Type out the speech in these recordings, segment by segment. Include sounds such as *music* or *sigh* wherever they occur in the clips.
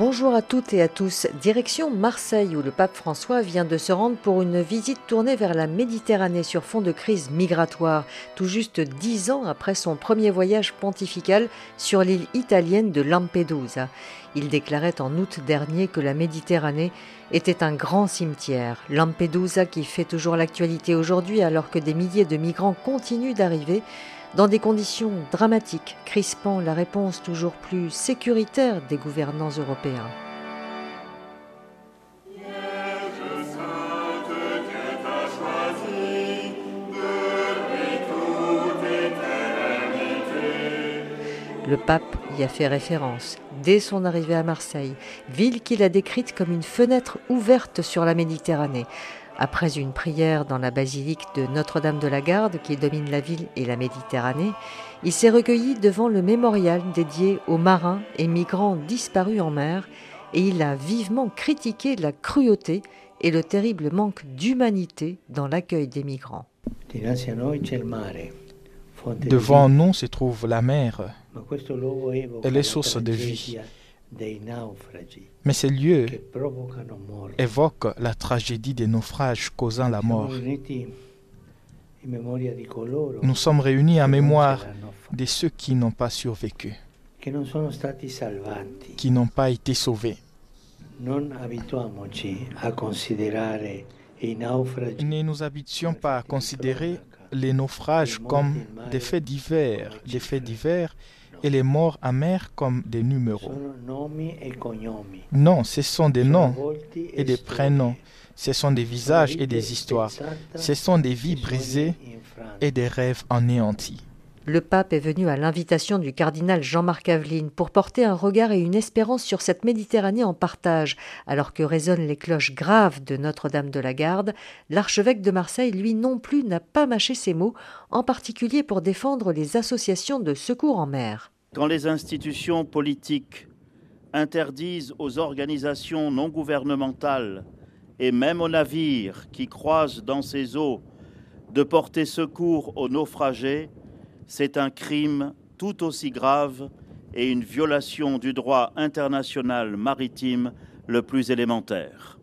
Bonjour à toutes et à tous. Direction Marseille où le pape François vient de se rendre pour une visite tournée vers la Méditerranée sur fond de crise migratoire, tout juste dix ans après son premier voyage pontifical sur l'île italienne de Lampedusa. Il déclarait en août dernier que la Méditerranée était un grand cimetière. Lampedusa qui fait toujours l'actualité aujourd'hui alors que des milliers de migrants continuent d'arriver dans des conditions dramatiques, crispant la réponse toujours plus sécuritaire des gouvernants européens. Le pape y a fait référence dès son arrivée à Marseille, ville qu'il a décrite comme une fenêtre ouverte sur la Méditerranée, après une prière dans la basilique de Notre-Dame de la Garde qui domine la ville et la Méditerranée, il s'est recueilli devant le mémorial dédié aux marins et migrants disparus en mer et il a vivement critiqué la cruauté et le terrible manque d'humanité dans l'accueil des migrants. Devant nous se trouve la mer. Elle est source de vie. Mais ces lieux évoquent la tragédie des naufrages causant la mort. Nous sommes réunis en mémoire de ceux qui n'ont pas survécu, qui n'ont pas été sauvés. Ne nous habituons pas à considérer les naufrages comme des faits divers, des faits divers et les morts amers comme des numéros. Non, ce sont des noms et des prénoms. Ce sont des visages et des histoires. Ce sont des vies brisées et des rêves anéantis. Le pape est venu à l'invitation du cardinal Jean-Marc Aveline pour porter un regard et une espérance sur cette Méditerranée en partage. Alors que résonnent les cloches graves de Notre-Dame de la Garde, l'archevêque de Marseille, lui non plus, n'a pas mâché ses mots, en particulier pour défendre les associations de secours en mer. Quand les institutions politiques interdisent aux organisations non gouvernementales et même aux navires qui croisent dans ces eaux de porter secours aux naufragés, c'est un crime tout aussi grave et une violation du droit international maritime le plus élémentaire.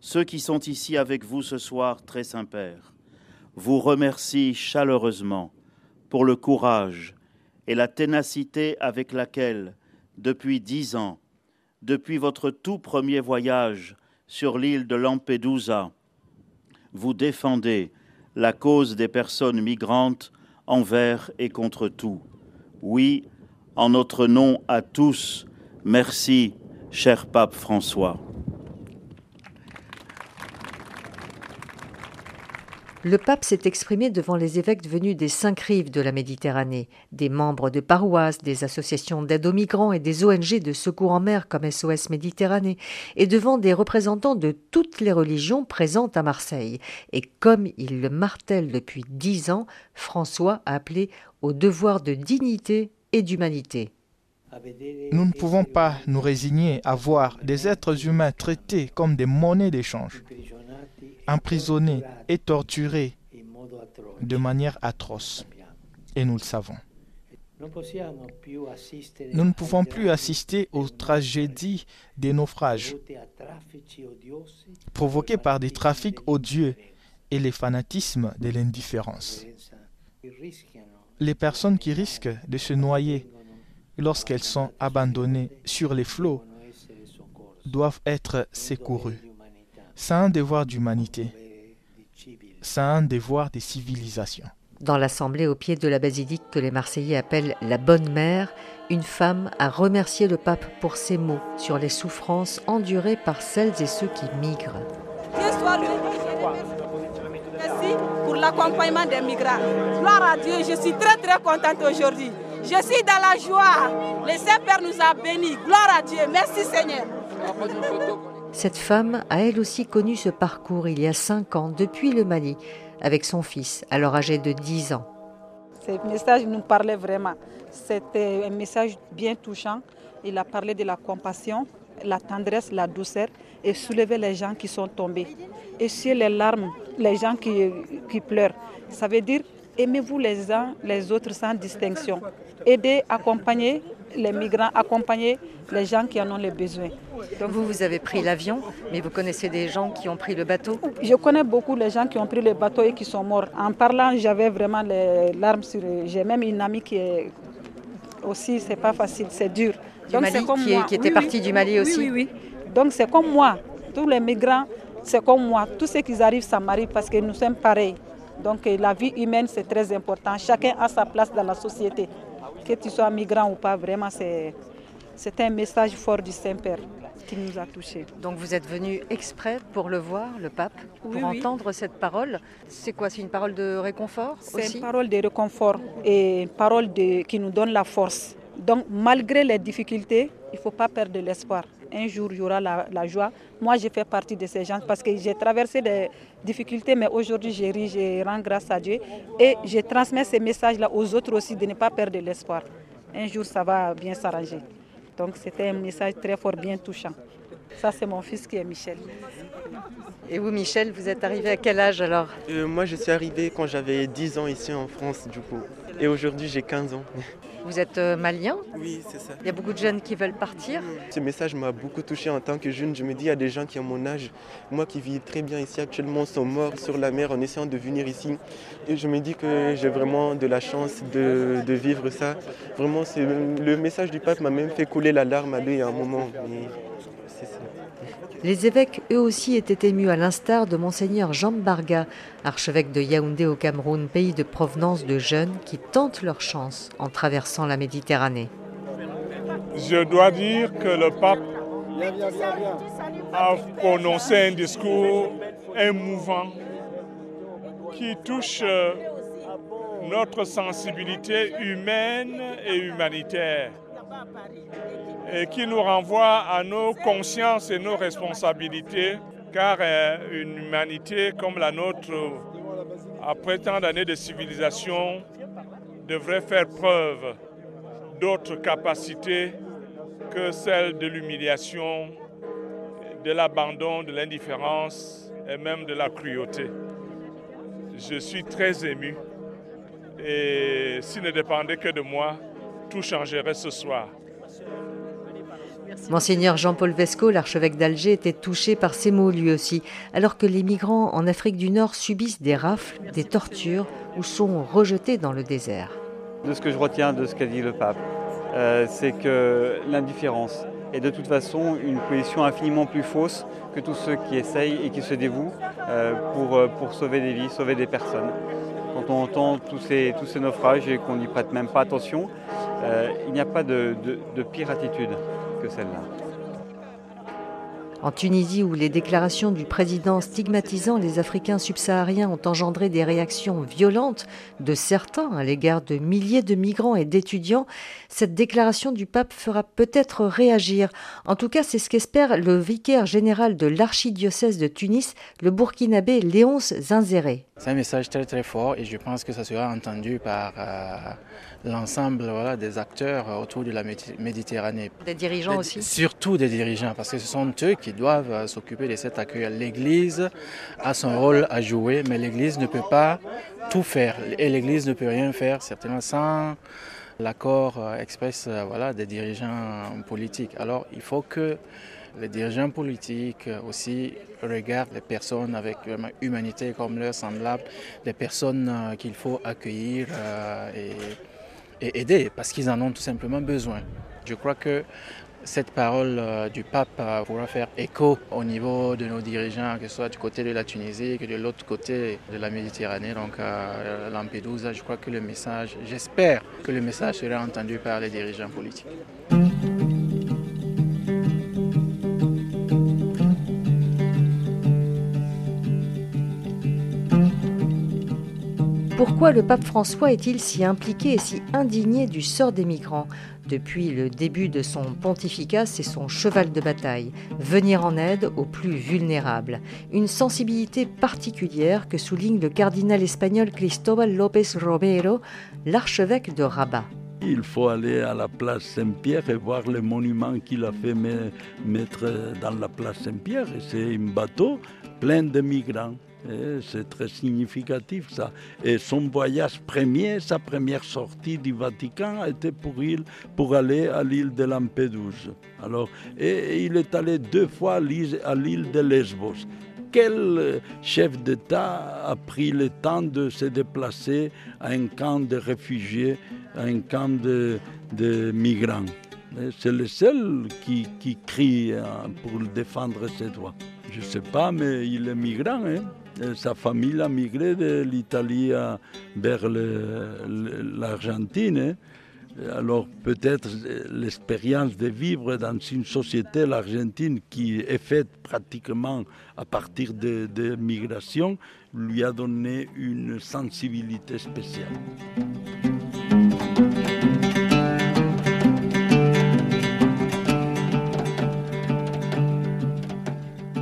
Ceux qui sont ici avec vous ce soir, très Saint-Père, vous remercient chaleureusement pour le courage et la ténacité avec laquelle, depuis dix ans, depuis votre tout premier voyage sur l'île de Lampedusa, vous défendez la cause des personnes migrantes envers et contre tout. Oui, en notre nom à tous, merci, cher pape François. Le pape s'est exprimé devant les évêques venus des cinq rives de la Méditerranée, des membres de paroisses, des associations d'aide aux migrants et des ONG de secours en mer comme SOS Méditerranée, et devant des représentants de toutes les religions présentes à Marseille. Et comme il le martèle depuis dix ans, François a appelé au devoir de dignité et d'humanité. Nous ne pouvons pas nous résigner à voir des êtres humains traités comme des monnaies d'échange emprisonnés et torturés de manière atroce. Et nous le savons. Nous ne pouvons plus assister aux tragédies des naufrages provoqués par des trafics odieux et les fanatismes de l'indifférence. Les personnes qui risquent de se noyer lorsqu'elles sont abandonnées sur les flots doivent être secourues. C'est un devoir d'humanité. C'est un devoir des civilisations. Dans l'assemblée au pied de la basilique que les Marseillais appellent la Bonne Mère, une femme a remercié le pape pour ses mots sur les souffrances endurées par celles et ceux qui migrent. Merci pour l'accompagnement des migrants. Gloire à Dieu, je suis très très contente aujourd'hui. Je suis dans la joie. Le Saint-Père nous a bénis. Gloire à Dieu. Merci Seigneur. Cette femme a elle aussi connu ce parcours il y a cinq ans depuis le Mali avec son fils, alors âgé de 10 ans. Ce message nous parlait vraiment. C'était un message bien touchant. Il a parlé de la compassion, la tendresse, la douceur et soulever les gens qui sont tombés. Essuyer les larmes, les gens qui, pleurent. Ça veut dire aimez-vous les uns les autres sans distinction. Aidez, accompagnez les migrants, accompagner les gens qui en ont les besoins. Donc vous, vous avez pris l'avion, mais vous connaissez des gens qui ont pris le bateau Je connais beaucoup les gens qui ont pris le bateau et qui sont morts. En parlant, j'avais vraiment les larmes sur J'ai même une amie qui est aussi, c'est pas facile, c'est dur. Du Mali, qui, était partie du Mali aussi Oui, oui, Donc c'est comme moi, tous les migrants, c'est comme moi. Tous ceux qui arrivent, ça m'arrive parce que nous sommes pareils. Donc la vie humaine, c'est très important. Chacun a sa place dans la société que tu sois migrant ou pas, vraiment, c'est un message fort du Saint-Père qui nous a touchés. Donc vous êtes venu exprès pour le voir, le pape, pour entendre cette parole. C'est quoi C'est une parole de réconfort C'est une parole de réconfort et une parole de, qui nous donne la force. Donc malgré les difficultés, il ne faut pas perdre l'espoir. Un jour, il y aura la, la, joie. Moi, j'ai fait partie de ces gens parce que j'ai traversé des difficultés, mais aujourd'hui, j'ai ri, je rends grâce à Dieu. Et je transmets ces messages-là aux autres aussi de ne pas perdre l'espoir. Un jour, ça va bien s'arranger. Donc, c'était un message très fort, bien touchant. Ça, c'est mon fils qui est Michel. Et vous, Michel, vous êtes arrivé à quel âge alors? Euh, Moi, je suis arrivé quand j'avais 10 ans ici en France, du coup. Et aujourd'hui, j'ai 15 ans. Vous êtes euh, malien Oui, c'est ça. Il y a beaucoup de jeunes qui veulent partir. Ce message m'a beaucoup touché en tant que jeune. Je me dis, il y a des gens qui ont mon âge, moi qui vis très bien ici actuellement, sont morts sur la mer en essayant de venir ici. Et je me dis que j'ai vraiment de la chance de, vivre ça. Vraiment, le message du pape m'a même fait couler la larme à lui à un moment. c'est ça. Les évêques, eux aussi, étaient émus à l'instar de monseigneur Jean Barga, archevêque de Yaoundé au Cameroun, pays de provenance de jeunes qui tentent leur chance en traversant la Méditerranée. Je dois dire que le pape a prononcé un discours émouvant qui touche euh, notre sensibilité humaine et humanitaire et qui nous renvoie à nos consciences et nos responsabilités, car euh, une humanité comme la nôtre, après tant d'années de civilisation, devrait faire preuve d'autres capacités que celles de l'humiliation, de l'abandon, de l'indifférence et même de la cruauté. Je suis très ému et s'il ne dépendait que de moi, tout changerait ce soir. Monseigneur Jean-Paul Vesco, l'archevêque d'Alger, était touché par ces mots lui aussi, alors que les migrants en Afrique du Nord subissent des rafles, des tortures ou sont rejetés dans le désert. De ce que je retiens de ce qu'a dit le pape, euh, c'est que l'indifférence est de toute façon une position infiniment plus fausse que tous ceux qui essayent et qui se dévouent euh, pour, euh, pour sauver des vies, sauver des personnes. Quand on entend tous ces, tous ces naufrages et qu'on n'y prête même pas attention, il n'y a pas de, de pire attitude que celle-là. En Tunisie, où les déclarations du président stigmatisant les Africains subsahariens ont engendré des réactions violentes de certains à l'égard de milliers de migrants et d'étudiants, cette déclaration du pape fera peut-être réagir. En tout cas, c'est ce qu'espère le vicaire général de l'archidiocèse de Tunis, le burkinabé Léonce Zinzéré. C'est un message très très fort et je pense que ça sera entendu par euh, l'ensemble voilà, des acteurs autour de la Méditerranée. Des dirigeants aussi Surtout des dirigeants, parce que ce sont eux qui doivent euh, s'occuper de cet accueil. L'Église a son rôle à jouer, mais l'Église ne peut pas tout faire. Et l'Église ne peut rien faire, certainement, sans l'accord euh, express voilà, des dirigeants politiques. Alors il faut que les dirigeants politiques aussi regardent les personnes avec humanité comme leurs semblables, les personnes euh, qu'il faut accueillir euh, et, et, aider parce qu'ils en ont tout simplement besoin. Je crois que cette parole euh, du pape pourra faire écho au niveau de nos dirigeants, que ce soit du côté de la Tunisie que de l'autre côté de la Méditerranée, donc à Lampedusa. Je crois que le message, j'espère que le message sera entendu par les dirigeants politiques. Pourquoi le pape François est-il si impliqué et si indigné du sort des migrants Depuis le début de son pontificat, c'est son cheval de bataille, venir en aide aux plus vulnérables. Une sensibilité particulière que souligne le cardinal espagnol Cristóbal López Romero, l'archevêque de Rabat. Il faut aller à la place Saint-Pierre et voir le monument qu'il a fait mettre dans la place Saint-Pierre. C'est un bateau plein de migrants. C'est très significatif ça. Et son voyage premier, sa première sortie du Vatican était pour, il, pour aller à l'île de Lampedusa. Alors, et il est allé deux fois à l'île de Lesbos. Quel chef d'État a pris le temps de se déplacer à un camp de réfugiés, à un camp de, migrants? C'est le seul qui, qui crie hein, pour défendre ses droits. Je ne sais pas, mais il est migrant. Hein. Sa famille a migré de l'Italie vers l'Argentine. Hein. Alors peut-être l'expérience de vivre dans une société, l'Argentine, qui est faite pratiquement à partir de, de migration, lui a donné une sensibilité spéciale.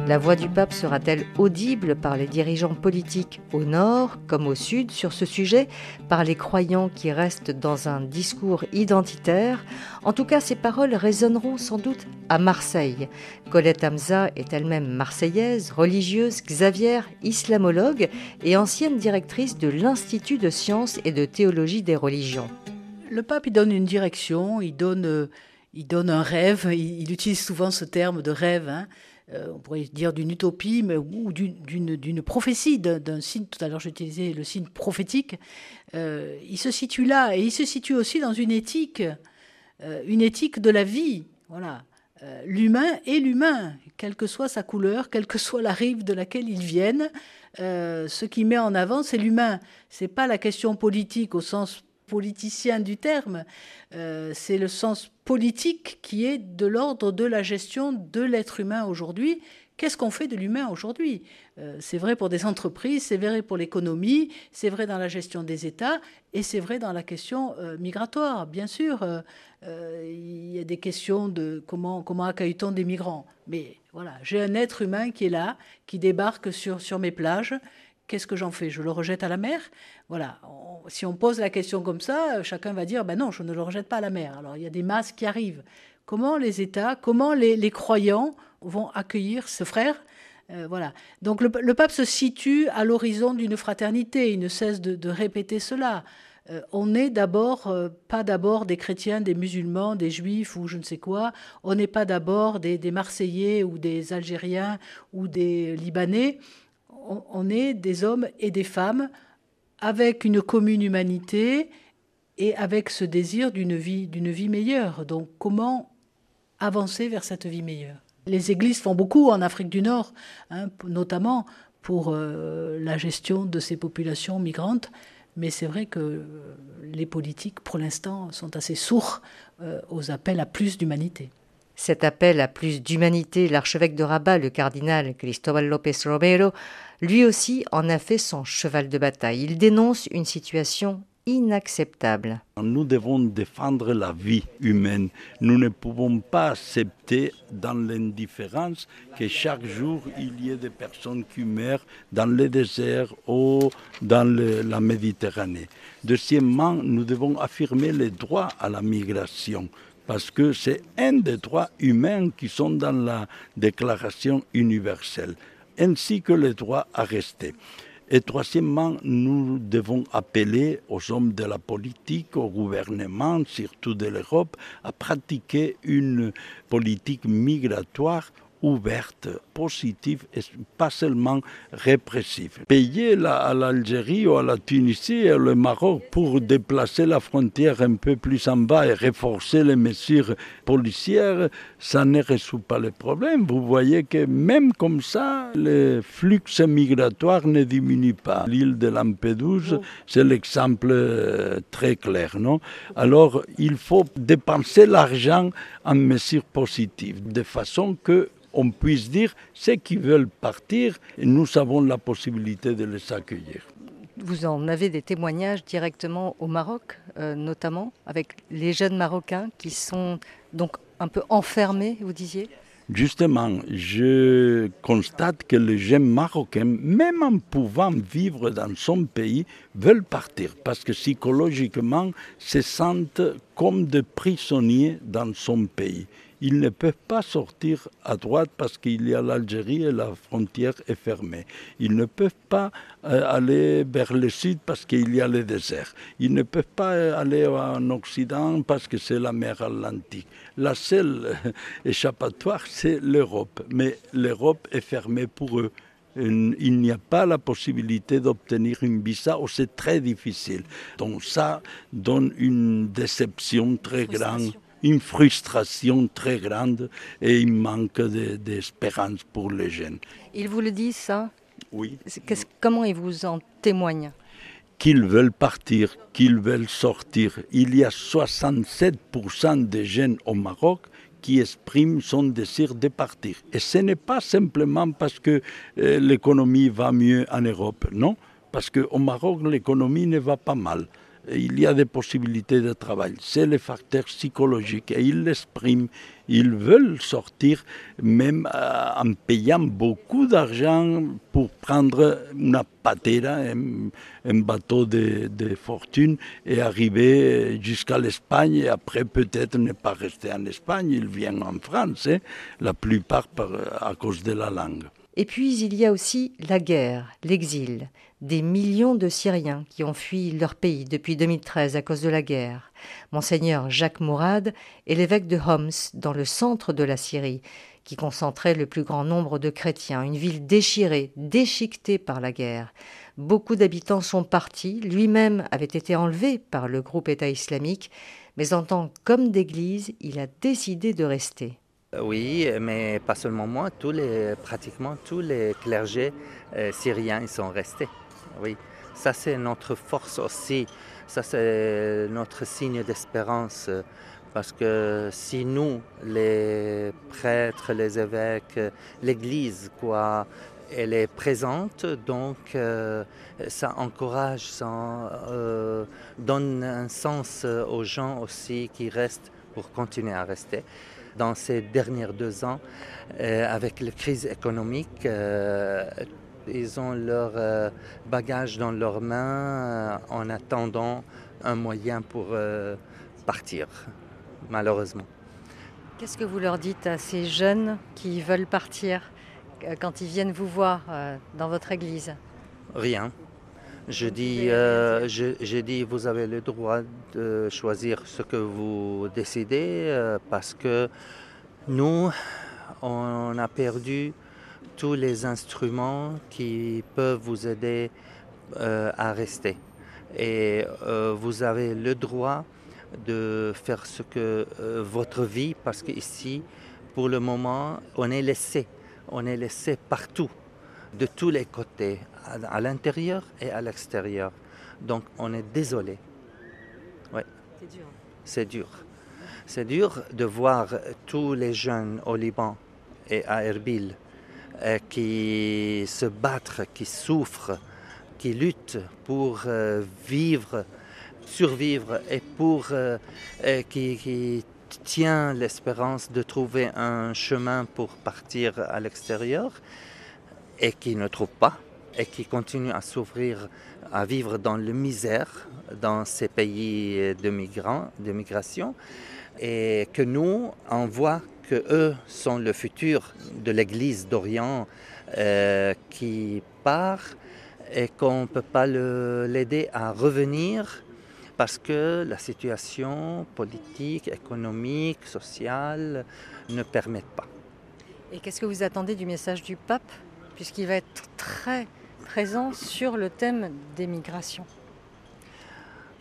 La voix du pape sera-t-elle audible par les dirigeants politiques au nord comme au sud sur ce sujet, par les croyants qui restent dans un discours identitaire? En tout cas, ces paroles résonneront sans doute à Marseille. Colette Hamza est elle-même marseillaise, religieuse, Xavier, islamologue et ancienne directrice de l'Institut de sciences et de théologie des religions. Le pape il donne une direction, il donne, euh, il un rêve, il, utilise souvent ce terme de rêve. Hein. Euh, on pourrait dire d'une utopie mais, ou d'une prophétie, d'un signe. Tout à l'heure, j'utilisais le signe prophétique. Euh, il se situe là et il se situe aussi dans une éthique, euh, une éthique de la vie. Voilà. l'humain est l'humain, quelle que soit sa couleur, quelle que soit la rive de laquelle il vienne. ce qui met en avant, c'est l'humain. C'est pas la question politique au sens politicien du terme, euh, c'est le sens politique qui est de l'ordre de la gestion de l'être humain aujourd'hui. Qu'est-ce qu'on fait de l'humain aujourd'hui? Euh, C'est vrai pour des entreprises, c'est vrai pour l'économie, c'est vrai dans la gestion des États et c'est vrai dans la question euh, migratoire. Bien sûr, il y a des questions de comment, comment accueille-t-on des migrants? Mais voilà, j'ai un être humain qui est là, qui débarque sur, sur mes plages qu'est-ce que j'en fais? Je le rejette à la mer? Voilà. si on pose la question comme ça, chacun va dire ben non, je ne le rejette pas à la mer. Alors il y a des masses qui arrivent. Comment les États, comment les, croyants vont accueillir ce frère? Euh, voilà. Donc le, pape se situe à l'horizon d'une fraternité. Il ne cesse de, répéter cela. Euh, on n'est d'abord euh, pas d'abord des chrétiens, des musulmans, des juifs ou je ne sais quoi. On n'est pas d'abord des, des Marseillais ou des Algériens ou des Libanais on, est des hommes et des femmes avec une commune humanité et avec ce désir d'une vie, d'une vie meilleure. Donc comment avancer vers cette vie meilleure? Les églises font beaucoup en Afrique du Nord, hein, notamment pour euh, la gestion de ces populations migrantes. Mais c'est vrai que les politiques, pour l'instant, sont assez sourds euh, aux appels à plus d'humanité. Cet appel à plus d'humanité, l'archevêque de Rabat, le cardinal Cristóbal López Romero, lui aussi en a fait son cheval de bataille. Il dénonce une situation inacceptable. Nous devons défendre la vie humaine. Nous ne pouvons pas accepter dans l'indifférence que chaque jour il y ait des personnes qui meurent dans le désert ou dans la Méditerranée. Deuxièmement, nous devons affirmer les droits à la migration parce que c'est un des droits humains qui sont dans la Déclaration universelle, ainsi que le droit à rester. Et troisièmement, nous devons appeler aux hommes de la politique, au gouvernement, surtout de l'Europe, à pratiquer une politique migratoire ouverte, positive et pas seulement répressive. Payer à l'Algérie ou à la Tunisie et au Maroc pour déplacer la frontière un peu plus en bas et renforcer les mesures policières, ça ne résout pas le problème. Vous voyez que même comme ça, le flux migratoire ne diminue pas. L'île de Lampedusa, c'est l'exemple euh, très clair, non? Alors, il faut dépenser l'argent en mesures positives, de façon que on puisse dire ceux qui veulent partir, nous avons la possibilité de les accueillir. Vous en avez des témoignages directement au Maroc, euh, notamment avec les jeunes Marocains qui sont donc un peu enfermés, vous disiez? Justement, je constate que les jeunes Marocains, même en pouvant vivre dans son pays, veulent partir parce que psychologiquement se sentent comme des prisonniers dans son pays Ils ne peuvent pas sortir à droite parce qu'il y a l'Algérie et la frontière est fermée. Ils ne peuvent pas euh, aller vers le sud parce qu'il y a le désert. Ils ne peuvent pas aller en Occident parce que c'est la mer Atlantique. La seule échappatoire, c'est l'Europe. Mais l'Europe est fermée pour eux il n'y a pas la possibilité d'obtenir une visa ou c'est très difficile. Donc ça donne une déception très grande, une frustration très grande et un manque d'espérance pour les jeunes. Ils vous le disent ça Oui. Comment ils vous en témoignent qu'ils veulent partir, qu'ils veulent sortir. Il y a 67% des jeunes au Maroc qui exprime son désir de partir. Et ce n'est pas simplement parce que euh, l'économie va mieux en Europe, non, parce qu'au Maroc, l'économie ne va pas mal il y a des possibilités de travail. C'est le facteur psychologique et ils l'expriment. Ils veulent sortir même euh, en payant beaucoup d'argent pour prendre une patera, un, bateau de, fortune et arriver jusqu'à l'Espagne et après peut-être ne pas rester en Espagne. Ils viennent en France, hein, la plupart à cause de la langue. Et puis il y a aussi la guerre, l'exil, des millions de Syriens qui ont fui leur pays depuis 2013 à cause de la guerre. Monseigneur Jacques Mourad est l'évêque de Homs, dans le centre de la Syrie, qui concentrait le plus grand nombre de chrétiens, une ville déchirée, déchiquetée par la guerre. Beaucoup d'habitants sont partis, lui-même avait été enlevé par le groupe État islamique, mais en tant qu'homme d'église, il a décidé de rester. Oui, mais pas seulement moi, tous les, pratiquement tous les clergés euh, syriens ils sont restés. Oui, ça c'est notre force aussi, ça c'est notre signe d'espérance. Parce que si nous, les prêtres, les évêques, l'Église, quoi, elle est présente, donc euh, ça encourage, ça euh, donne un sens aux gens aussi qui restent pour continuer à rester dans ces derniers deux ans, euh, avec la crise économique, euh, ils ont leur euh, bagage dans leurs mains en attendant un moyen pour partir, malheureusement. Qu'est-ce que vous leur dites à ces jeunes qui veulent partir quand ils viennent vous voir dans votre église? Rien. Je dis, euh, je, dis, vous avez le droit de choisir ce que vous décidez euh, parce que nous, on a perdu tous les instruments qui peuvent vous aider euh, à rester. Et vous avez le droit de faire ce que votre vie, parce qu'ici, pour le moment, on est laissé. On est laissé partout de tous les côtés, à, l'intérieur et à l'extérieur. Donc on est désolé. Ouais. C'est dur. C'est dur. C'est dur de voir tous les jeunes au Liban et à Erbil euh, qui se battent, qui souffrent, qui luttent pour euh, vivre, survivre et pour euh, qui, qui tient l'espérance de trouver un chemin pour partir à l'extérieur et qui ne trouvent pas et qui continuent à s'ouvrir, à vivre dans la misère dans ces pays de migrants, de migration, et que nous, on voit que eux sont le futur de l'Église d'Orient euh, qui part et qu'on ne peut pas l'aider à revenir parce que la situation politique, économique, sociale ne permet pas. Et qu'est-ce que vous attendez du message du pape? Puisqu'il va être très présent sur le thème des migrations.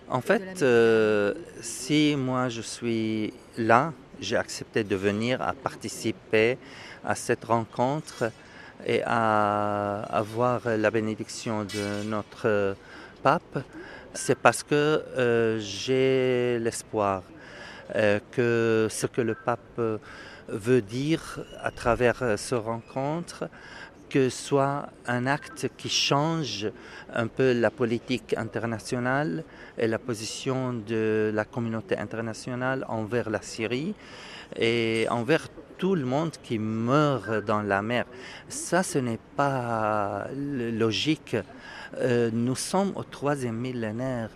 En fait, euh, si moi je suis là, j'ai accepté de venir à participer à cette rencontre et à avoir la bénédiction de notre pape, c'est parce que euh, j'ai l'espoir euh, que ce que le pape veut dire à travers ce rencontre que soit un acte qui change un peu la politique internationale et la position de la communauté internationale envers la Syrie et envers tout le monde qui meurt dans la mer. Ça, ce n'est pas logique. Euh, nous sommes au troisième millénaire.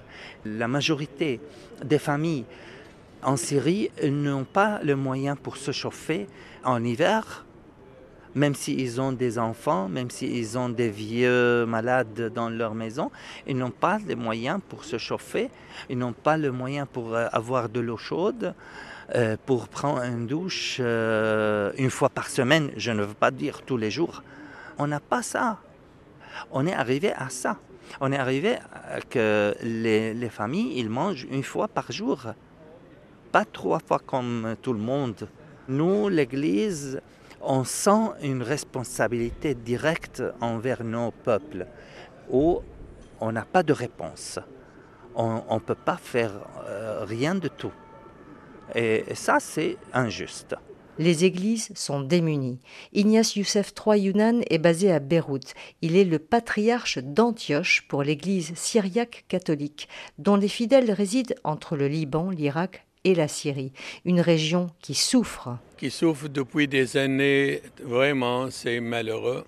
La majorité des familles En Syrie, n'ont pas le moyen pour se chauffer en hiver, même s'ils ont des enfants, même s'ils ont des vieux malades dans leur maison, ils n'ont pas les moyens pour se chauffer, ils n'ont pas le moyen pour euh, avoir de l'eau chaude, euh, pour prendre une douche euh, une fois par semaine, je ne veux pas dire tous les jours. On n'a pas ça. On est arrivé à ça. On est arrivé à que les, les familles, ils mangent une fois par jour, pas trois fois comme tout le monde. Nous, l'Église, on sent une responsabilité directe envers nos peuples où on n'a pas de réponse. On ne peut pas faire euh, rien de tout. Et ça, c'est injuste. Les églises sont démunies. Ignace Youssef III Younan est basé à Beyrouth. Il est le patriarche d'Antioche pour l'église syriaque catholique, dont les fidèles résident entre le Liban, l'Irak et la Syrie, une région qui souffre. Qui souffre depuis des années, vraiment, c'est malheureux,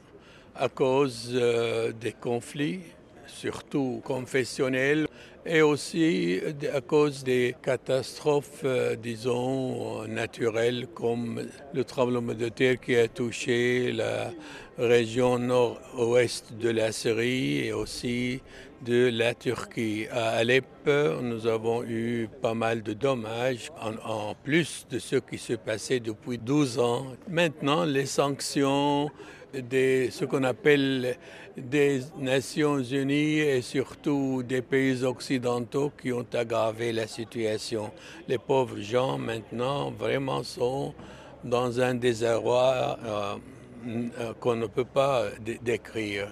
à cause euh, des conflits, surtout confessionnels, et aussi à cause des catastrophes, euh, disons, naturelles, comme le tremblement de terre qui a touché la région nord-ouest de la Syrie et aussi de la Turquie. À Alep, nous avons eu pas mal de dommages, en, plus de ce qui se passait depuis 12 ans. Maintenant, les sanctions de ce qu'on appelle des Nations Unies et surtout des pays occidentaux qui ont aggravé la situation. Les pauvres gens maintenant vraiment sont dans un désarroi euh, euh, qu'on ne peut pas décrire.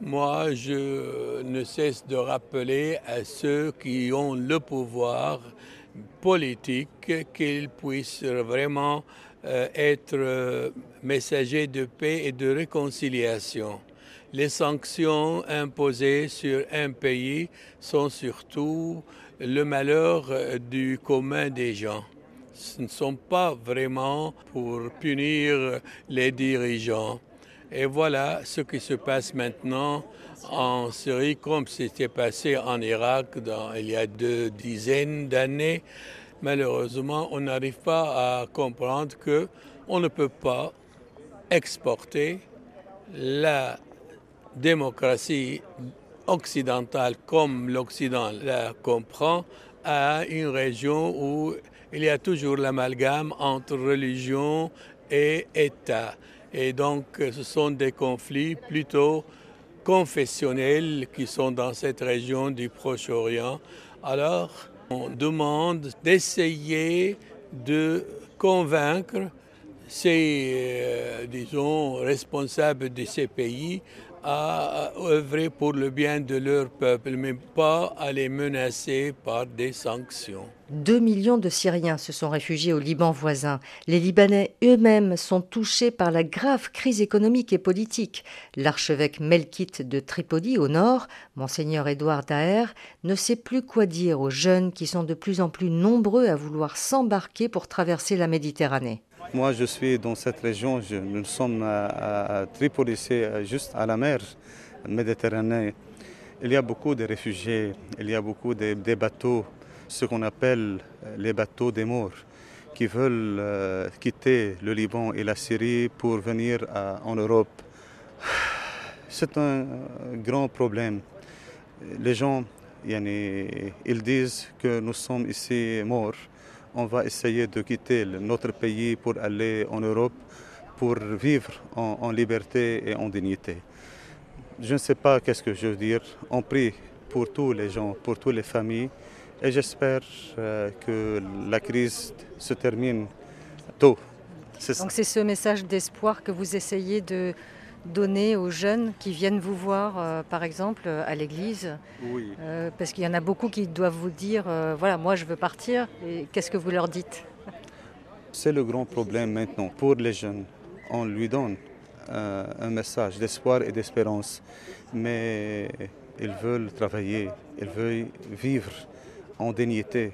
Moi, je ne cesse de rappeler à ceux qui ont le pouvoir politique qu'ils puissent vraiment euh, être messagers de paix et de réconciliation. Les sanctions imposées sur un pays sont surtout le malheur euh, du commun des gens. Ce ne sont pas vraiment pour punir les dirigeants. Et voilà ce qui se passe maintenant en Syrie, comme c'était passé en Irak il y a deux dizaines d'années. Malheureusement, on n'arrive pas à comprendre que on ne peut pas exporter la démocratie occidentale comme l'Occident la comprend à une région où il y a toujours l'amalgame entre religion et État. Et donc, ce sont des conflits plutôt confessionnels qui sont dans cette région du Proche-Orient. Alors, on demande d'essayer de convaincre ces, euh, disons, responsables de ces pays à œuvrer pour le bien de leur peuple, mais pas à les menacer par des sanctions. Deux millions de Syriens se sont réfugiés au Liban voisin. Les Libanais eux-mêmes sont touchés par la grave crise économique et politique. L'archevêque Melkite de Tripoli au nord, monseigneur Édouard Daher, ne sait plus quoi dire aux jeunes qui sont de plus en plus nombreux à vouloir s'embarquer pour traverser la Méditerranée. Moi, je suis dans cette région. nous sommes à, Tripoli, c'est juste à la mer Méditerranée. Il y a beaucoup de réfugiés, il y a beaucoup de, bateaux, ce qu'on appelle les bateaux des morts, qui veulent euh, quitter le Liban et la Syrie pour venir en Europe. *sighs* C'est un grand problème. Les gens, ils disent que nous sommes ici morts on va essayer de quitter notre pays pour aller en Europe, pour vivre en, liberté et en dignité. Je ne sais pas qu'est-ce que je veux dire. On prie pour tous les gens, pour toutes les familles, et j'espère euh, que la crise se termine tôt. Donc c'est ce message d'espoir que vous essayez de, donner aux jeunes qui viennent vous voir, euh, par exemple, à l'église Oui. Euh, parce qu'il y en a beaucoup qui doivent vous dire, euh, voilà, moi je veux partir. Et qu'est-ce que vous leur dites? C'est le grand problème maintenant pour les jeunes. On lui donne un message d'espoir et d'espérance, mais ils veulent travailler, ils veulent vivre en dignité.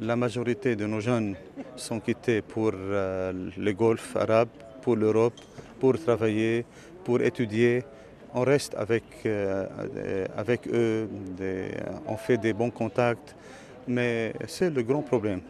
La majorité de nos jeunes sont quittés pour le Golfe arabe, pour l'Europe, pour travailler, pour étudier. On reste avec, euh, avec eux, on fait des bons contacts, mais c'est le grand problème.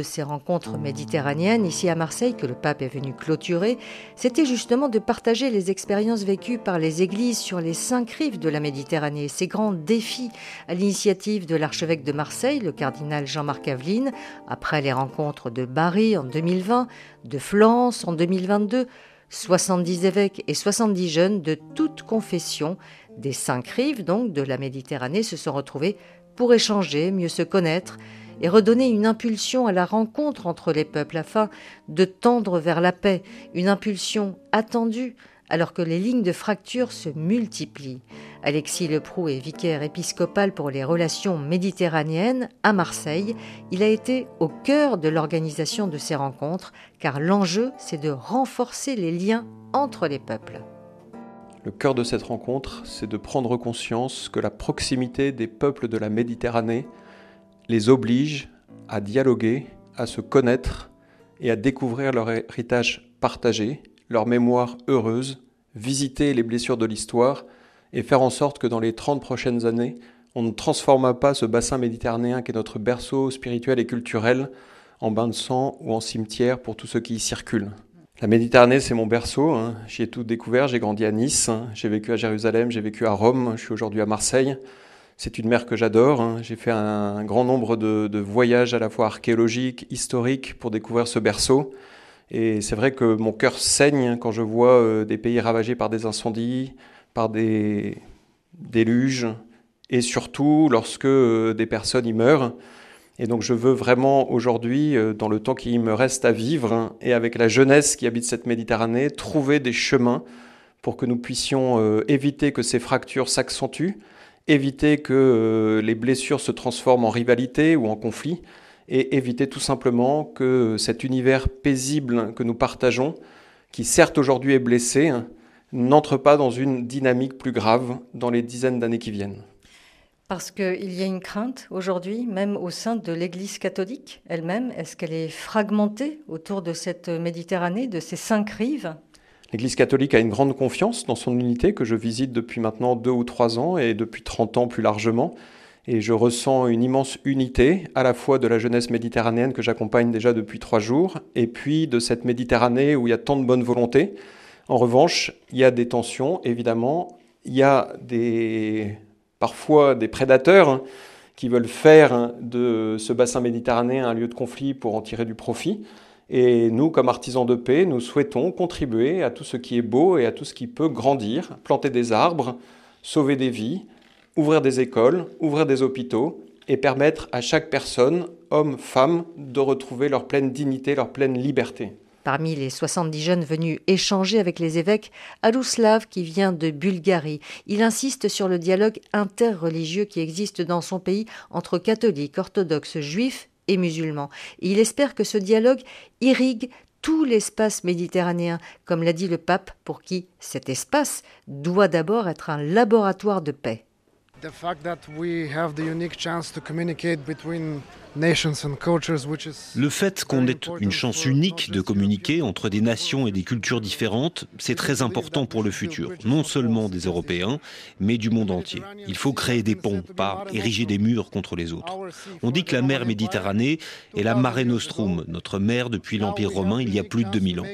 De ces rencontres méditerranéennes ici à Marseille, que le pape est venu clôturer, c'était justement de partager les expériences vécues par les églises sur les cinq rives de la Méditerranée, ces grands défis à l'initiative de l'archevêque de Marseille, le cardinal Jean-Marc Aveline, après les rencontres de Bari en 2020, de Florence en 2022, 70 évêques et 70 jeunes de toutes confessions des cinq rives donc de la Méditerranée se sont retrouvés pour échanger, mieux se connaître, et redonner une impulsion à la rencontre entre les peuples afin de tendre vers la paix, une impulsion attendue alors que les lignes de fracture se multiplient. Alexis Leproux est vicaire épiscopal pour les relations méditerranéennes à Marseille. Il a été au cœur de l'organisation de ces rencontres, car l'enjeu, c'est de renforcer les liens entre les peuples. Le cœur de cette rencontre, c'est de prendre conscience que la proximité des peuples de la Méditerranée les oblige à dialoguer, à se connaître et à découvrir leur héritage partagé, leur mémoire heureuse, visiter les blessures de l'histoire et faire en sorte que dans les 30 prochaines années, on ne transforme pas ce bassin méditerranéen qui est notre berceau spirituel et culturel en bain de sang ou en cimetière pour tous ceux qui y circulent. La Méditerranée, c'est mon berceau. Hein. J'y ai tout découvert. J'ai grandi à Nice, hein. j'ai vécu à Jérusalem, j'ai vécu à Rome, je suis aujourd'hui à Marseille. C'est une mer que j'adore. Hein. J'ai fait un, grand nombre de, voyages à la fois archéologiques, historiques pour découvrir ce berceau. Et c'est vrai que mon cœur saigne quand je vois euh, des pays ravagés par des incendies, par des déluges, et surtout lorsque euh, des personnes y meurent. Et donc je veux vraiment aujourd'hui, euh, dans le temps qui me reste à vivre, et avec la jeunesse qui habite cette Méditerranée, trouver des chemins pour que nous puissions éviter que ces fractures s'accentuent, éviter que euh, les blessures se transforment en rivalité ou en conflit, et éviter tout simplement que cet univers paisible que nous partageons, qui certes aujourd'hui est blessé, hein, n'entre pas dans une dynamique plus grave dans les dizaines d'années qui viennent. Parce qu'il y a une crainte aujourd'hui, même au sein de l'Église catholique elle-même. Est-ce qu'elle est fragmentée autour de cette Méditerranée, de ces cinq rives? L'Église catholique a une grande confiance dans son unité que je visite depuis maintenant deux ou trois ans et depuis 30 ans plus largement. Et je ressens une immense unité à la fois de la jeunesse méditerranéenne que j'accompagne déjà depuis trois jours et puis de cette Méditerranée où il y a tant de bonne volonté. En revanche, il y a des tensions, évidemment. Il y a des, parfois des prédateurs qui veulent faire de ce bassin méditerranéen un lieu de conflit pour en tirer du profit. Et nous, comme artisans de paix, nous souhaitons contribuer à tout ce qui est beau et à tout ce qui peut grandir, planter des arbres, sauver des vies, ouvrir des écoles, ouvrir des hôpitaux et permettre à chaque personne, homme, femme, de retrouver leur pleine dignité, leur pleine liberté. Parmi les 70 jeunes venus échanger avec les évêques, Alouslav, qui vient de Bulgarie, il insiste sur le dialogue interreligieux qui existe dans son pays entre catholiques, orthodoxes, juifs et musulmans. il espère que ce dialogue irrigue tout l'espace méditerranéen, comme l'a dit le pape, pour qui cet espace doit d'abord être un laboratoire de paix. Le fait qu'on ait une chance unique de communiquer entre des nations et des cultures différentes, c'est très important pour le futur, non seulement des Européens, mais du monde entier. Il faut créer des ponts, pas ériger des murs contre les autres. On dit que la mer Méditerranée est la Mare Nostrum, notre mer depuis l'Empire romain il y a plus de 2000 ans.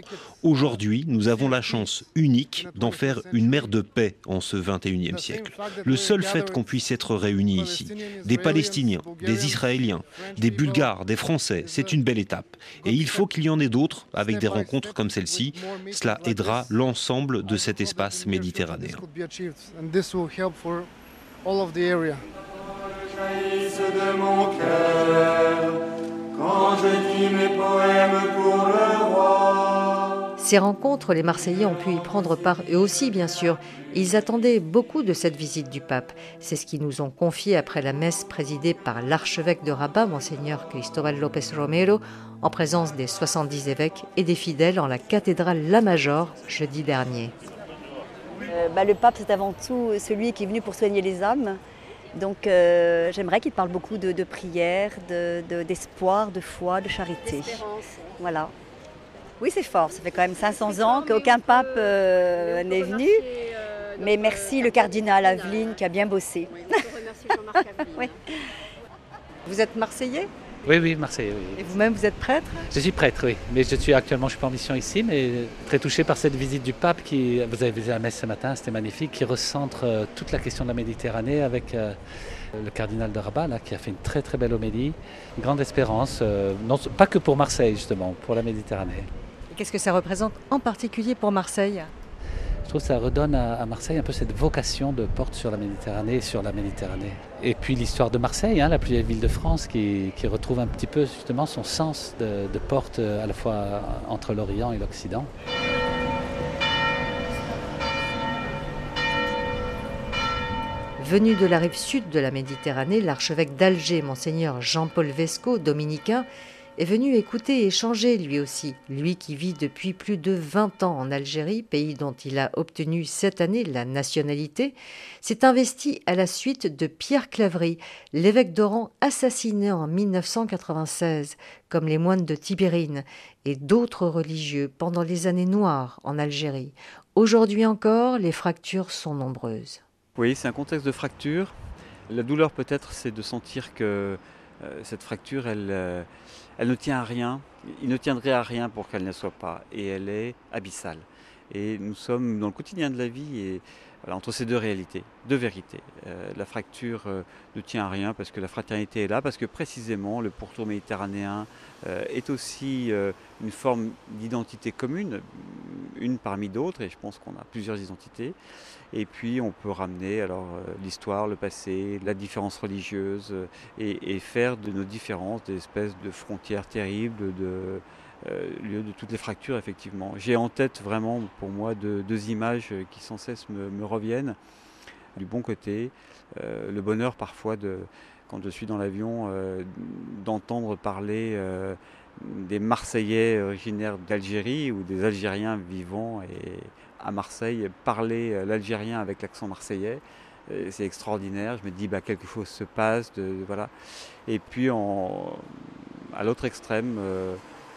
Aujourd'hui, nous avons la chance unique d'en faire une mer de paix en ce 21e siècle. Le seul fait qu'on puisse être réunis ici, des Palestiniens, des Israéliens, des Bulgares, des Français. C'est une belle étape. Et il faut qu'il y en ait d'autres avec des rencontres comme celle-ci. Cela aidera l'ensemble de cet espace méditerranéen. Ces rencontres, les Marseillais ont pu y prendre part eux aussi, bien sûr. Ils attendaient beaucoup de cette visite du pape. C'est ce qu'ils nous ont confié après la messe présidée par l'archevêque de Rabat, Monseigneur Cristobal López Romero, en présence des 70 évêques et des fidèles en la cathédrale La Major jeudi dernier. Euh, bah, le pape, c'est avant tout celui qui est venu pour soigner les âmes. Donc euh, j'aimerais qu'il parle beaucoup de, prière, d'espoir, de, foi, de charité. Voilà. Oui, c'est fort. Ça fait quand même 500 ans qu'aucun pape euh, n'est venu. Mais merci le cardinal Aveline qui a bien bossé. *laughs* Vous êtes marseillais? Oui, oui, Marseille. Et vous-même, vous êtes prêtre? Je suis prêtre, oui. Mais je suis actuellement, je suis pas en mission ici, mais très touché par cette visite du pape qui, vous avez vu la messe ce matin, c'était magnifique, qui recentre euh, toute la question de la Méditerranée avec euh, le cardinal de Rabat, là, qui a fait une très très belle homélie. Une grande espérance, euh, non, pas que pour Marseille, justement, pour la Méditerranée. Qu'est-ce que ça représente en particulier pour Marseille? Je trouve que ça redonne à, Marseille un peu cette vocation de porte sur la Méditerranée et sur la Méditerranée. Et puis l'histoire de Marseille, hein, la plus vieille ville de France, qui, retrouve un petit peu justement son sens de, de porte euh, à la fois entre l'Orient et l'Occident. Venu de la rive sud de la Méditerranée, l'archevêque d'Alger, monseigneur Jean-Paul Vesco, dominicain, est venu écouter et échanger lui aussi, lui qui vit depuis plus de 20 ans en Algérie, pays dont il a obtenu cette année la nationalité, s'est investi à la suite de Pierre Claverie, l'évêque d'Oran assassiné en 1996, comme les moines de Tibérine et d'autres religieux pendant les années noires en Algérie. Aujourd'hui encore, les fractures sont nombreuses. Oui, c'est un contexte de fracture. La douleur peut-être, c'est de sentir que euh, cette fracture, elle, euh, elle ne tient à rien. Il ne tiendrait à rien pour qu'elle ne soit pas. Et elle est abyssale. Et nous sommes dans le quotidien de la vie et entre ces deux réalités, deux vérités. Euh, la fracture euh, ne tient à rien parce que la fraternité est là, parce que précisément le pourtour méditerranéen euh, est aussi une forme d'identité commune, une parmi d'autres, et je pense qu'on a plusieurs identités. Et puis on peut ramener alors l'histoire, le passé, la différence religieuse, et, et, faire de nos différences des espèces de frontières terribles, de euh, lieu de toutes les fractures, effectivement. J'ai en tête vraiment, pour moi, deux, images qui sans cesse me, reviennent. Du bon côté, euh, le bonheur parfois, de, quand je suis dans l'avion, euh, d'entendre parler des Marseillais originaires d'Algérie ou des Algériens vivant et à Marseille parler l'algérien avec l'accent marseillais. C'est extraordinaire. Je me dis, bah, quelque chose se passe. De, voilà. Et puis, à l'autre extrême,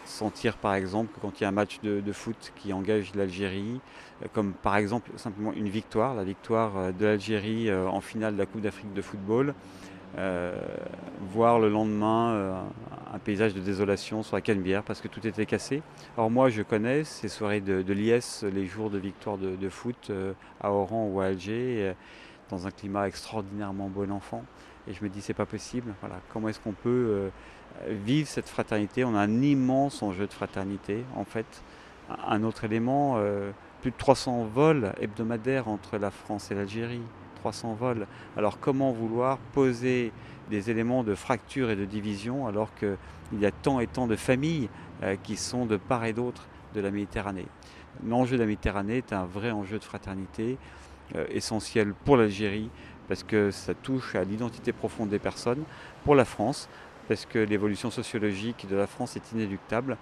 sentir par exemple quand il y a un match de, foot qui engage l'Algérie, euh, comme par exemple simplement une victoire, la victoire euh, de l'Algérie euh, en finale de la Coupe d'Afrique de football, voir le lendemain un paysage de désolation sur la Canebière parce que tout était cassé. Alors moi je connais ces soirées de, liesse, les jours de victoire de, foot à Oran ou à Alger, dans un climat extraordinairement bon enfant. Et je me dis c'est pas possible. Voilà, comment est-ce qu'on peut vivre cette fraternité? On a un immense enjeu de fraternité, en fait. Un autre élément, euh, plus de 300 vols hebdomadaires entre la France et l'Algérie. 300 vols. Alors comment vouloir poser des éléments de fracture et de division alors qu'il y a tant et tant de familles euh, qui sont de part et d'autre de la Méditerranée? L'enjeu de la Méditerranée est un vrai enjeu de fraternité euh, essentiel pour l'Algérie parce que ça touche à l'identité profonde des personnes, pour la France parce que l'évolution sociologique de la France est inéluctable.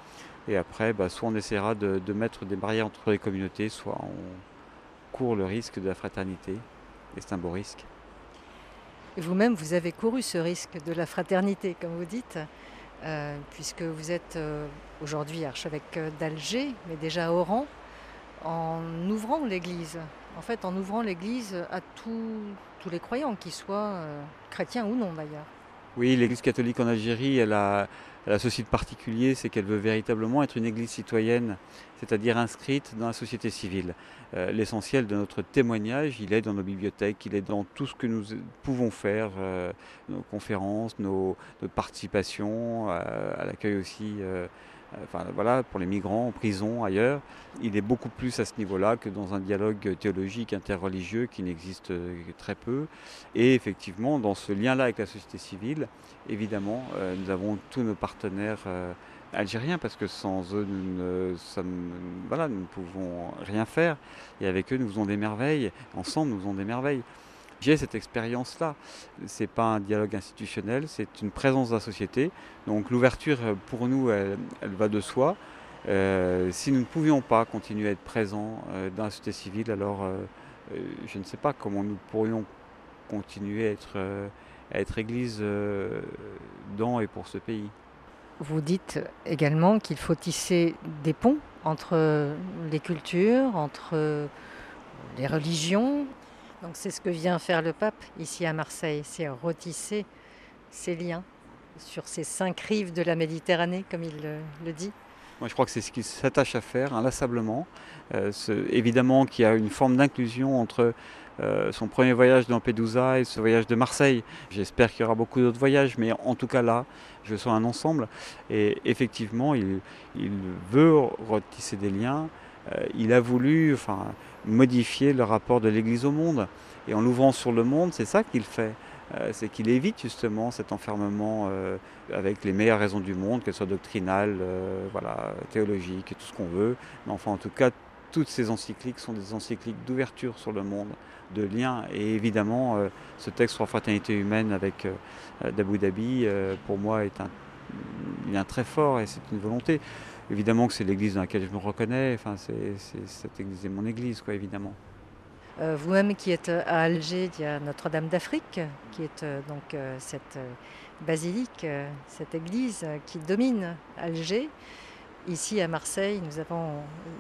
Et après, bah, soit on essaiera de, mettre des barrières entre les communautés, soit on court le risque de la fraternité. Et c'est un beau risque. Vous-même, vous avez couru ce risque de la fraternité, comme vous dites, euh, puisque vous êtes euh, aujourd'hui archevêque d'Alger, mais déjà à Oran, en ouvrant l'Église. En fait, en ouvrant l'Église à tous les croyants, qu'ils soient euh, chrétiens ou non d'ailleurs. Oui, l'Église catholique en Algérie, elle a, ceci de particulier, c'est qu'elle veut véritablement être une Église citoyenne, c'est-à-dire inscrite dans la société civile. Euh, l'essentiel de notre témoignage, il est dans nos bibliothèques, il est dans tout ce que nous pouvons faire, euh, nos conférences, nos, notre participation, euh, à l'accueil aussi enfin voilà, pour les migrants en prison, ailleurs. Il est beaucoup plus à ce niveau-là que dans un dialogue théologique interreligieux qui n'existe très peu. Et effectivement, dans ce lien-là avec la société civile, évidemment, nous avons tous nos partenaires algériens parce que sans eux, nous ne, nous ne pouvons rien faire. Et avec eux, nous faisons des merveilles. Ensemble, nous faisons des merveilles. J'ai cette expérience-là. Ce n'est pas un dialogue institutionnel, c'est une présence de la société. Donc l'ouverture, pour nous, elle, va de soi. Euh, si nous ne pouvions pas continuer à être présents euh, dans la société civile, alors euh, je ne sais pas comment nous pourrions continuer à être, à être Église dans et pour ce pays. Vous dites également qu'il faut tisser des ponts entre les cultures, entre les religions, donc c'est ce que vient faire le pape ici à Marseille, c'est retisser ces liens sur ces cinq rives de la Méditerranée, comme il le, dit. Moi, je crois que c'est ce qu'il s'attache à faire inlassablement. Euh, évidemment qu'il y a une forme d'inclusion entre euh, son premier voyage de Lampedusa et ce voyage de Marseille. J'espère qu'il y aura beaucoup d'autres voyages, mais en tout cas là, je sens un ensemble. Et effectivement, il, veut retisser des liens. Euh, il a voulu, enfin, modifier le rapport de l'Église au monde. Et en l'ouvrant sur le monde, c'est ça qu'il fait. Euh, c'est qu'il évite justement cet enfermement euh, avec les meilleures raisons du monde, qu'elles soient doctrinales, euh, voilà, théologiques tout ce qu'on veut. Mais enfin, en tout cas, toutes ces encycliques sont des encycliques d'ouverture sur le monde, de lien. Et évidemment, ce texte sur la fraternité humaine avec d'Abu Dhabi, pour moi, est un lien très fort et c'est une volonté. Évidemment que c'est l'église dans laquelle je me reconnais, enfin, c'est, cette église est mon église, quoi, évidemment. Euh, vous-même qui êtes à Alger, il y a Notre-Dame d'Afrique, qui est euh, donc euh, cette basilique, cette église qui domine Alger. Ici à Marseille, nous avons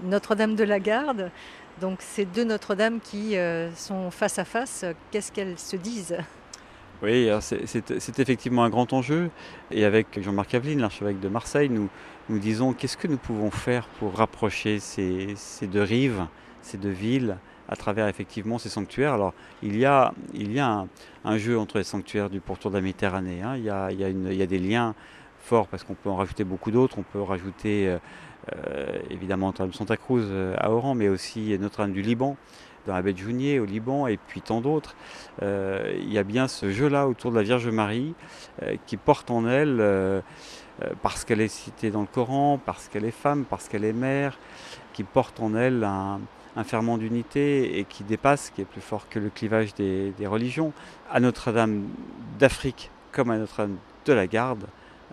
Notre-Dame de la Garde. Donc ces deux Notre-Dame qui sont face à face, qu'est-ce qu'elles se disent? Oui, c'est effectivement un grand enjeu. Et avec Jean-Marc Aveline, l'archevêque de Marseille, nous, nous disons qu'est-ce que nous pouvons faire pour rapprocher ces, deux rives, ces deux villes, à travers effectivement ces sanctuaires? Alors, il y a, il y a un, jeu entre les sanctuaires du pourtour de la Méditerranée. Hein. Il, y a, des liens forts parce qu'on peut en rajouter beaucoup d'autres. On peut rajouter euh, euh, évidemment Notre-Dame Santa Cruz euh, à Oran, mais aussi Notre-Dame du Liban dans la baie de Jounier au Liban et puis tant d'autres. Il y a bien ce jeu-là autour de la Vierge Marie qui porte en elle, parce qu'elle est citée dans le Coran, parce qu'elle est femme, parce qu'elle est mère, qui porte en elle un, ferment d'unité et qui dépasse, qui est plus fort que le clivage des, religions. À Notre-Dame d'Afrique comme à Notre-Dame de la Garde,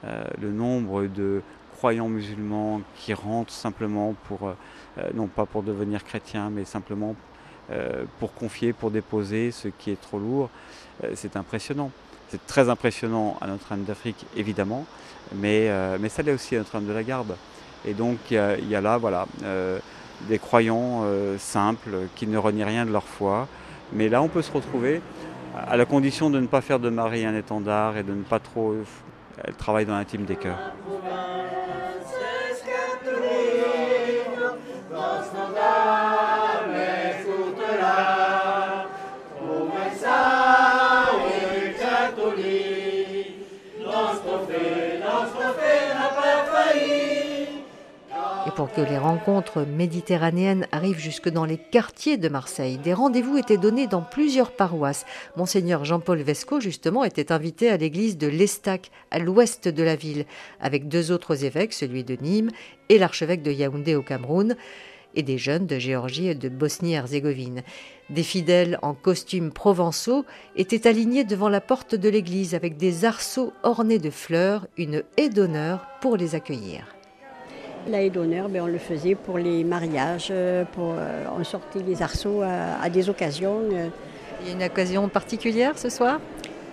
le nombre de croyants musulmans qui rentrent simplement pour, non pas pour devenir chrétiens, mais simplement euh, pour confier, pour déposer ce qui est trop lourd. Euh, c'est impressionnant. C'est très impressionnant à Notre-Dame d'Afrique, évidemment, mais, euh, mais l'est aussi à Notre-Dame de la Garde. Et donc il y, a là voilà, des croyants simples qui ne renient rien de leur foi. Mais là, on peut se retrouver à la condition de ne pas faire de Marie un étendard et de ne pas trop. Elle travaille dans l'intime des cœurs. Pour que les rencontres méditerranéennes arrivent jusque dans les quartiers de Marseille. Des rendez-vous étaient donnés dans plusieurs paroisses. Monseigneur Jean-Paul Vesco, justement, était invité à l'église de l'Estac, à l'ouest de la ville, avec deux autres évêques, celui de Nîmes et l'archevêque de Yaoundé au Cameroun, et des jeunes de Géorgie et de Bosnie-Herzégovine. Des fidèles en costumes provençaux étaient alignés devant la porte de l'église avec des arceaux ornés de fleurs, une haie d'honneur pour les accueillir. La haie d'honneur, ben, on le faisait pour les mariages, euh, pour, euh, on sortait les arceaux à, des occasions. Euh. Il y a une occasion particulière ce soir?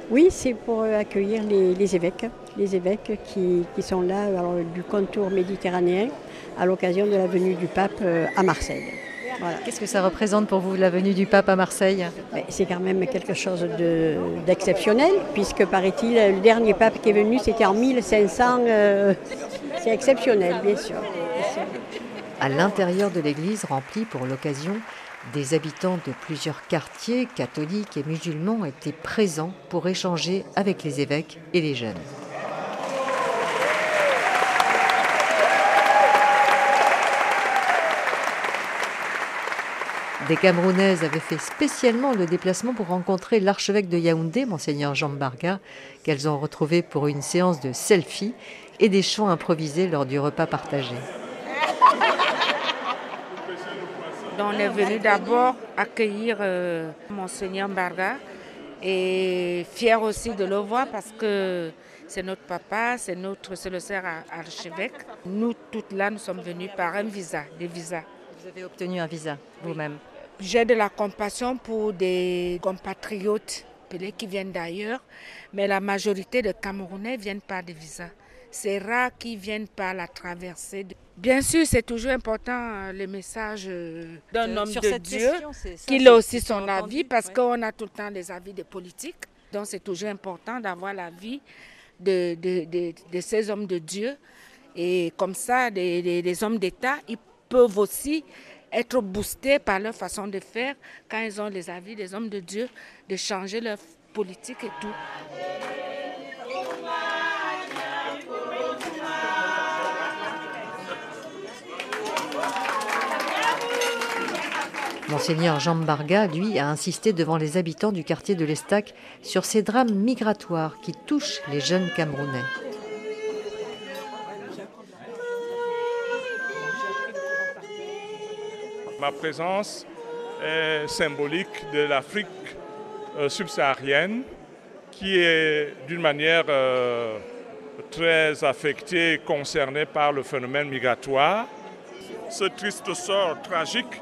Oui, c'est pour accueillir les, évêques, les évêques qui, sont là du contour méditerranéen à l'occasion de la venue du pape à Marseille. Qu'est-ce que ça représente pour vous la venue du pape à Marseille? Ben, C'est quand même quelque chose d'exceptionnel, puisque paraît-il, le dernier pape qui est venu, c'était en 1500. C'est exceptionnel, bien sûr. À l'intérieur de l'église remplie pour l'occasion, des habitants de plusieurs quartiers catholiques et musulmans étaient présents pour échanger avec les évêques et les jeunes. Des Camerounaises avaient fait spécialement le déplacement pour rencontrer l'archevêque de Yaoundé, monseigneur Jean Barga, qu'elles ont retrouvé pour une séance de selfie et des chants improvisés lors du repas partagé. on est venu d'abord accueillir euh, monseigneur Barga et fier aussi de le voir parce que c'est notre papa, c'est notre, c'est le archevêque. Nous toutes là, nous sommes venus par un visa, des visas. Vous avez obtenu un visa vous-même J'ai de la compassion pour des compatriotes qui viennent d'ailleurs, mais la majorité de Camerounais viennent par des visas. C'est rare qu'ils viennent par la traversée. Bien sûr, c'est toujours important euh, le message euh, d'un homme de Dieu, qu'il a aussi son avis, parce qu'on a tout le temps les avis des politiques. Donc c'est toujours important d'avoir l'avis de, de, ces hommes de Dieu. Et comme ça, les hommes d'État, ils peuvent aussi être boostés par leur façon de faire quand ils ont les avis des hommes de Dieu, de changer leur politique et tout. Monseigneur Jean Barga, lui, a insisté devant les habitants du quartier de l'Estac sur ces drames migratoires qui touchent les jeunes Camerounais. Ma présence est symbolique de l'Afrique euh, subsaharienne qui est d'une manière euh, très affectée, concernée par le phénomène migratoire. Ce triste sort tragique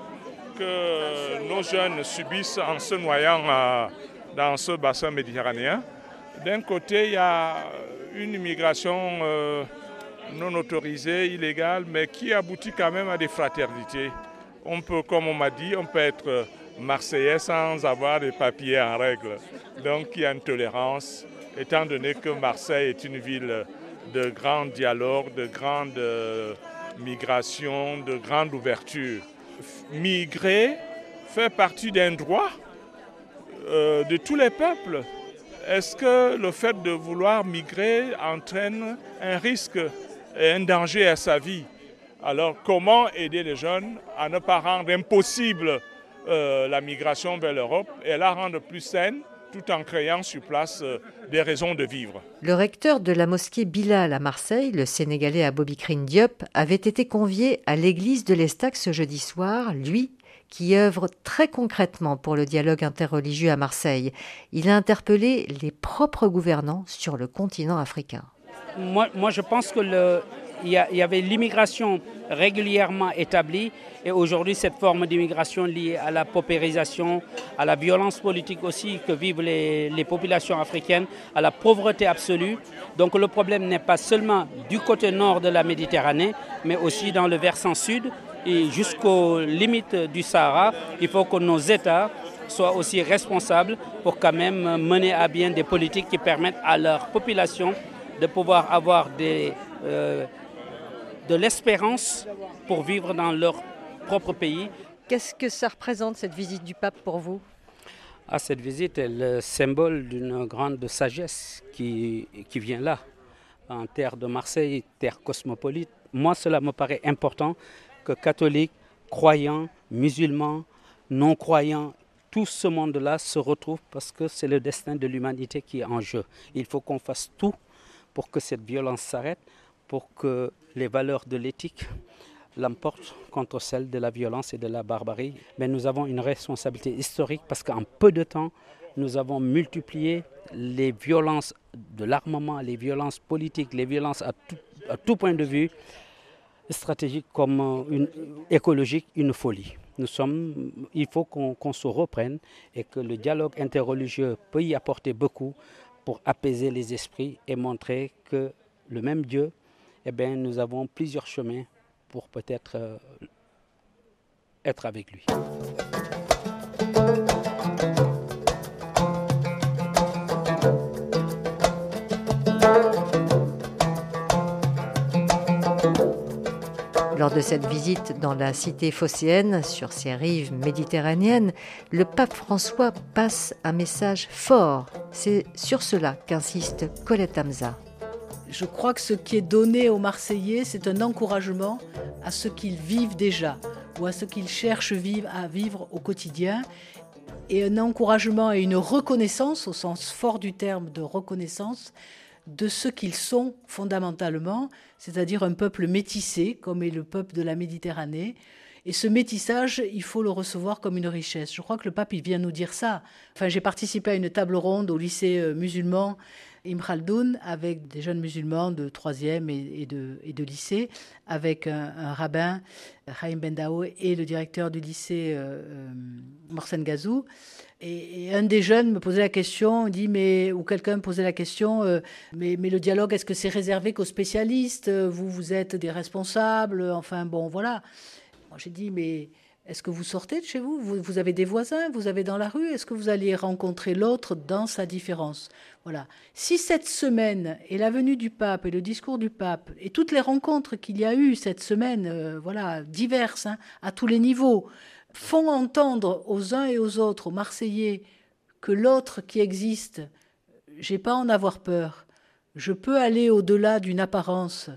que nos jeunes subissent en se noyant euh, dans ce bassin méditerranéen. D'un côté, il y a une immigration non autorisée, illégale, mais qui aboutit quand même à des fraternités on peut, comme on m'a dit, on peut être marseillais sans avoir des papiers en règle. Donc il y a une tolérance, étant donné que Marseille est une ville de grand dialogue, de grande euh, migration, de grande ouverture. Migrer fait partie d'un droit euh, de tous les peuples. Est-ce que le fait de vouloir migrer entraîne un risque et un danger à sa vie? Alors comment aider les jeunes à ne pas rendre impossible euh, la migration vers l'Europe et la rendre plus saine tout en créant sur place euh, des raisons de vivre? Le recteur de la mosquée Bilal à Marseille, le Sénégalais Aboubikrin Diop, avait été convié à l'église de l'Estac ce jeudi soir, lui qui œuvre très concrètement pour le dialogue interreligieux à Marseille. Il a interpellé les propres gouvernants sur le continent africain. Moi, moi je pense que le, il y, avait l'immigration régulièrement établie et aujourd'hui cette forme d'immigration liée à la paupérisation, à la violence politique aussi que vivent les, populations africaines, à la pauvreté absolue. Donc le problème n'est pas seulement du côté nord de la Méditerranée, mais aussi dans le versant sud et jusqu'aux limites du Sahara. Il faut que nos États soient aussi responsables pour quand même mener à bien des politiques qui permettent à leur population de pouvoir avoir des, euh, de l'espérance pour vivre dans leur propre pays. Qu'est-ce que ça représente cette visite du pape pour vous? Ah, Cette visite est le symbole d'une grande sagesse qui, qui vient là, en terre de Marseille, terre cosmopolite. Moi, cela me paraît important que catholiques, croyants, musulmans, non-croyants, tout ce monde-là se retrouve parce que c'est le destin de l'humanité qui est en jeu. Il faut qu'on fasse tout pour que cette violence s'arrête, pour que les valeurs de l'éthique l'emportent contre celles de la violence et de la barbarie. Mais nous avons une responsabilité historique parce qu'en peu de temps, nous avons multiplié les violences de l'armement, les violences politiques, les violences à tout, point de vue stratégique comme écologique, une folie. Nous sommes, il faut qu'on se reprenne et que le dialogue interreligieux peut y apporter beaucoup pour apaiser les esprits et montrer que le même Dieu eh bien, nous avons plusieurs chemins pour peut-être euh, être avec lui. Lors de cette visite dans la cité phocéenne, sur ses rives méditerranéennes, le pape François passe un message fort. C'est sur cela qu'insiste Colette Hamza je crois que ce qui est donné aux Marseillais, c'est un encouragement à ce qu'ils vivent déjà. ou à ce qu'ils cherchent à vivre au quotidien et un encouragement et une reconnaissance, au sens fort du terme de reconnaissance, de ce qu'ils sont fondamentalement, c'est-à-dire un peuple métissé, comme est le peuple de la Méditerranée. Et ce métissage, il faut le recevoir comme une richesse. Je crois que le pape, il vient nous dire ça. Enfin, j'ai participé à une table ronde au lycée euh, musulman Imraldoun avec des jeunes musulmans de troisième et, de, lycée, avec un, rabbin, Haïm Bendao, et le directeur du lycée, euh, euh Morsen Gazou. Et, un des jeunes me posait la question, dit, mais, ou quelqu'un me posait la question, euh, mais, mais, le dialogue, est-ce que c'est réservé qu'aux spécialistes? Vous, vous êtes des responsables, enfin bon, voilà. Moi, j'ai dit, mais est-ce que vous sortez de chez vous, vous avez des voisins? Vous avez dans la rue? Est-ce que vous allez rencontrer l'autre dans sa différence? Voilà. Si cette semaine et la venue du pape et le discours du pape et toutes les rencontres qu'il y a eu cette semaine, euh, voilà, diverses, hein, à tous les niveaux, font entendre aux uns et aux autres, aux Marseillais, que l'autre qui existe, j'ai pas à en avoir peur. Je peux aller au-delà d'une apparence.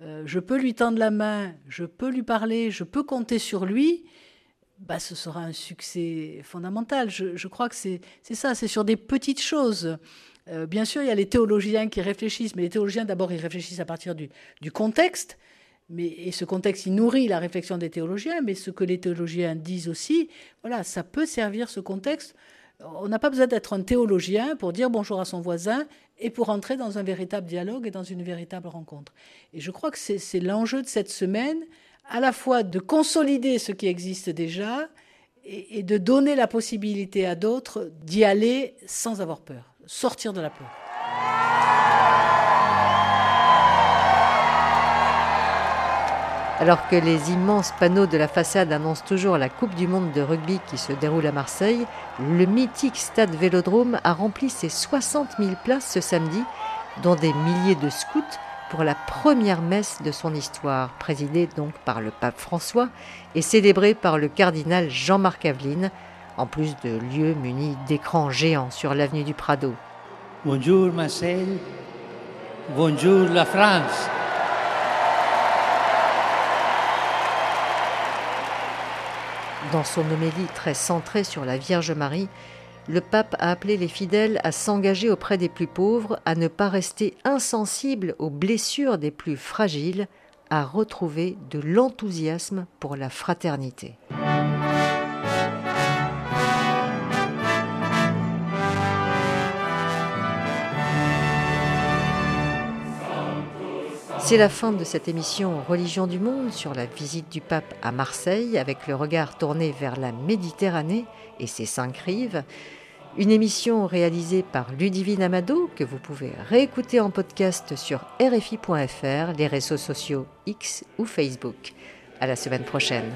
Euh, je peux lui tendre la main, je peux lui parler, je peux compter sur lui bah, ce sera un succès fondamental. Je, crois que c'est ça, c'est sur des petites choses. Euh, bien sûr, il y a les théologiens qui réfléchissent, mais les théologiens, d'abord, ils réfléchissent à partir du, contexte. Mais, et ce contexte, il nourrit la réflexion des théologiens, mais ce que les théologiens disent aussi, voilà, ça peut servir ce contexte. On n'a pas besoin d'être un théologien pour dire bonjour à son voisin et pour entrer dans un véritable dialogue et dans une véritable rencontre. Et je crois que c'est l'enjeu de cette semaine, à la fois de consolider ce qui existe déjà et, de donner la possibilité à d'autres d'y aller sans avoir peur, sortir de la peur. Alors que les immenses panneaux de la façade annoncent toujours la Coupe du Monde de rugby qui se déroule à Marseille, le mythique stade Vélodrome a rempli ses 60 000 places ce samedi, dont des milliers de scouts pour la première messe de son histoire, présidée donc par le pape François et célébrée par le cardinal Jean-Marc Aveline, en plus de lieux munis d'écrans géants sur l'avenue du Prado. Bonjour Marcel, bonjour la France. Dans son homélie très centrée sur la Vierge Marie, le pape a appelé les fidèles à s'engager auprès des plus pauvres, à ne pas rester insensibles aux blessures des plus fragiles, à retrouver de l'enthousiasme pour la fraternité. C'est la fin de cette émission Religion du Monde sur la visite du pape à Marseille avec le regard tourné vers la Méditerranée et ses cinq rives. Une émission réalisée par Ludivine Amado que vous pouvez réécouter en podcast sur rfi.fr, les réseaux sociaux X ou Facebook. À la semaine prochaine.